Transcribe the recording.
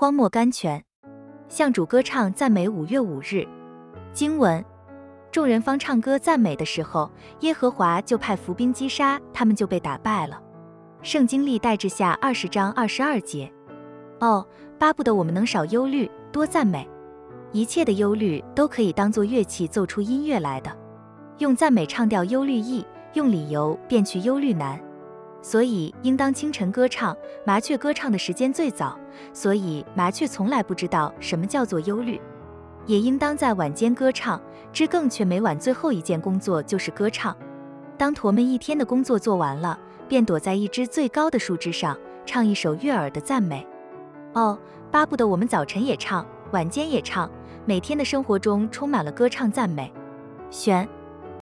荒漠甘泉。向主歌唱赞美五月五日。经文：众人方唱歌赞美的时候，耶和华就派伏兵击杀，他们就被打败了。圣经历代志下二十章二十二节。哦，巴不得我们能少忧虑，多赞美。一切的忧虑都可以当做乐器奏出音乐来的。用赞美唱掉忧虑易，用理由变去忧虑难。所以应当清晨歌唱。麻雀歌唱的时间最早，所以麻雀从来不知道什么叫做忧虑。也应当在晚间歌唱。知更却每晚最后一件工作就是歌唱。当驼们一天的工作做完了，便躲在一只最高的树枝上，唱一首悦耳的赞美。哦，巴不得我们早晨也唱，晚间也唱，每天的生活中充满了歌唱赞美。选。